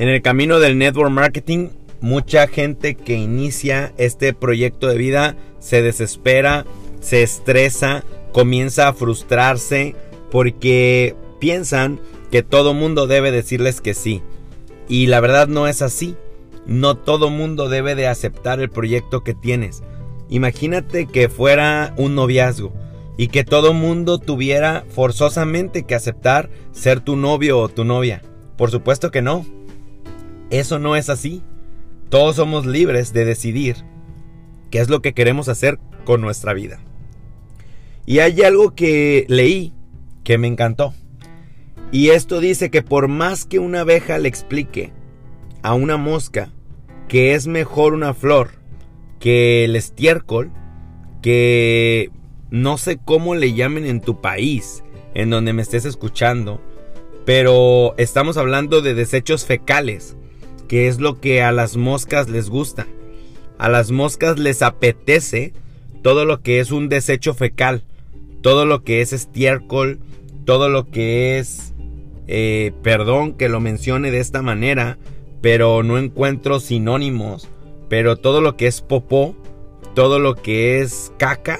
En el camino del network marketing, mucha gente que inicia este proyecto de vida se desespera, se estresa, comienza a frustrarse porque piensan que todo mundo debe decirles que sí. Y la verdad no es así. No todo mundo debe de aceptar el proyecto que tienes. Imagínate que fuera un noviazgo y que todo mundo tuviera forzosamente que aceptar ser tu novio o tu novia. Por supuesto que no. Eso no es así. Todos somos libres de decidir qué es lo que queremos hacer con nuestra vida. Y hay algo que leí que me encantó. Y esto dice que por más que una abeja le explique a una mosca que es mejor una flor que el estiércol, que no sé cómo le llamen en tu país, en donde me estés escuchando, pero estamos hablando de desechos fecales, que es lo que a las moscas les gusta. A las moscas les apetece todo lo que es un desecho fecal, todo lo que es estiércol, todo lo que es, eh, perdón que lo mencione de esta manera, pero no encuentro sinónimos pero todo lo que es popó, todo lo que es caca,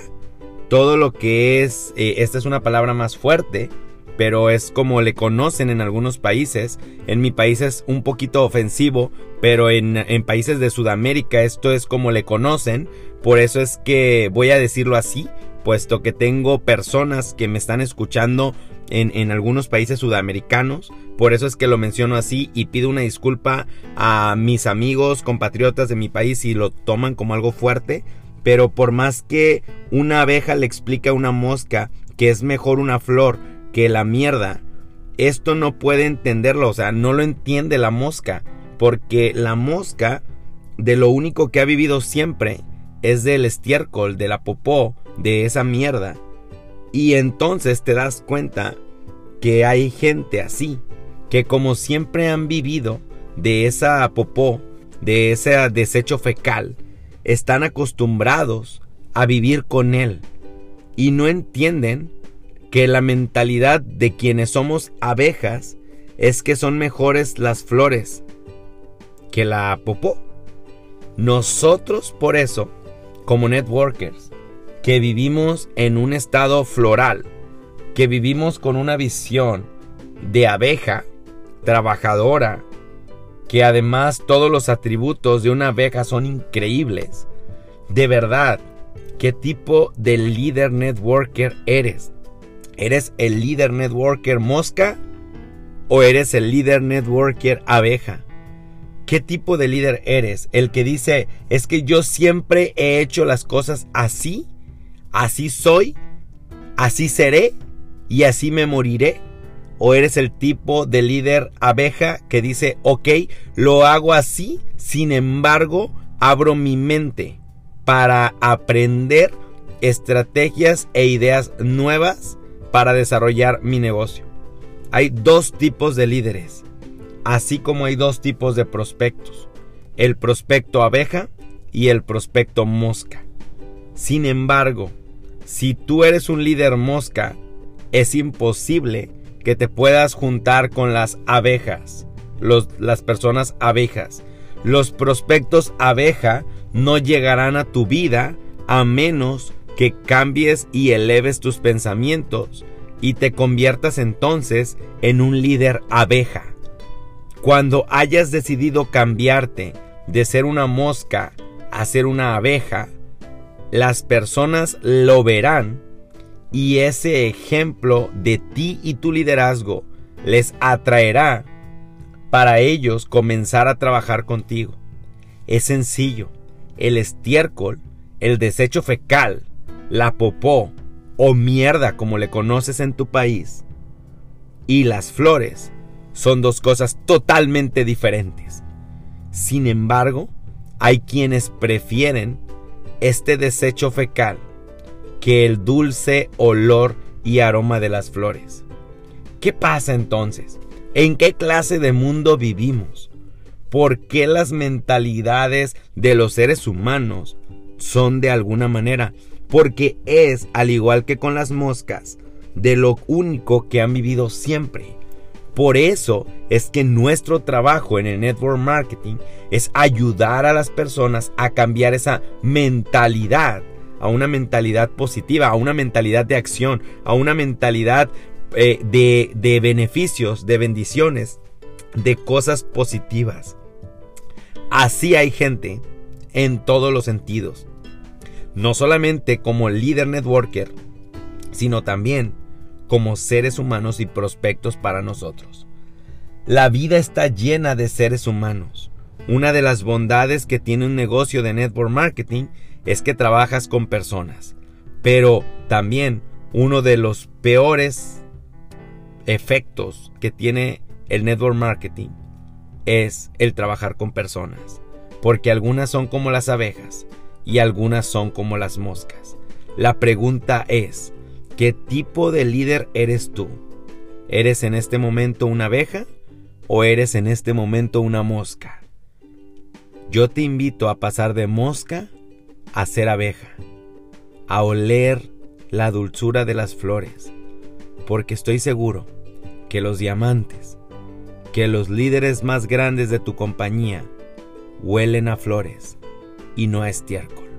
todo lo que es, eh, esta es una palabra más fuerte, pero es como le conocen en algunos países. En mi país es un poquito ofensivo, pero en, en, países de Sudamérica esto es como le conocen. Por eso es que voy a decirlo así, puesto que tengo personas que me están escuchando en, algunos países sudamericanos. Por eso es que lo menciono así y pido una disculpa a mis amigos, compatriotas de mi país si lo toman como algo fuerte. Pero por más que una abeja le explica a una mosca que es mejor una flor que la mierda, esto no puede entenderlo, o sea, no lo entiende la mosca. Porque la mosca, de lo único que ha vivido siempre, es del estiércol, de la popó, de esa mierda. Y entonces te das cuenta que hay gente así, que como siempre han vivido de esa popó, de ese desecho fecal, están acostumbrados a vivir con él y no entienden que la mentalidad de quienes somos abejas es que son mejores las flores que la popó. Nosotros por eso, como networkers, que vivimos en un estado floral, que vivimos con una visión de abeja trabajadora, que además todos los atributos de una abeja son increíbles. De verdad, ¿qué tipo de líder networker eres? ¿Eres el líder networker mosca o eres el líder networker abeja? ¿Qué tipo de líder eres? ¿El que dice, es que yo siempre he hecho las cosas así? así soy, así seré y así me moriré? ¿O eres el tipo de líder abeja que dice, ok, lo hago así, sin embargo, abro mi mente para aprender estrategias e ideas nuevas para desarrollar mi negocio? Hay dos tipos de líderes, así como hay dos tipos de prospectos, el prospecto abeja y el prospecto mosca. Sin embargo, si tú eres un líder mosca, es imposible que te puedas juntar con las abejas, las personas abejas. Los prospectos abeja no llegarán a tu vida a menos que cambies y eleves tus pensamientos y te conviertas entonces en un líder abeja. Cuando hayas decidido cambiarte de ser una mosca a ser una abeja, las personas lo verán y ese ejemplo de ti y tu liderazgo les atraerá para ellos comenzar a trabajar contigo. Es sencillo. El estiércol, el desecho fecal, la popó o mierda como le conoces en tu país y las flores son dos cosas totalmente diferentes. Sin embargo, hay quienes prefieren este desecho fecal que el dulce olor y aroma de las flores. ¿Qué pasa entonces? ¿En qué clase de mundo vivimos? ¿Por qué las mentalidades de los seres humanos son de alguna manera? Porque es, al igual que con las moscas, de lo único que han vivido siempre. Por eso es que nuestro trabajo en el network marketing es ayudar a las personas a cambiar esa mentalidad, a una mentalidad positiva, a una mentalidad de acción, a una mentalidad eh, de, de beneficios, de bendiciones, de cosas positivas. Así hay gente en todos los sentidos. No solamente como líder networker, sino también como seres humanos y prospectos para nosotros. La vida está llena de seres humanos. Una de las bondades que tiene un negocio de network marketing es que trabajas con personas. Pero también uno de los peores efectos que tiene el network marketing es el trabajar con personas. Porque algunas son como las abejas y algunas son como las moscas. La pregunta es, ¿Qué tipo de líder eres tú? ¿Eres en este momento una abeja o eres en este momento una mosca? Yo te invito a pasar de mosca a ser abeja, a oler la dulzura de las flores, porque estoy seguro que los diamantes, que los líderes más grandes de tu compañía huelen a flores y no a estiércol.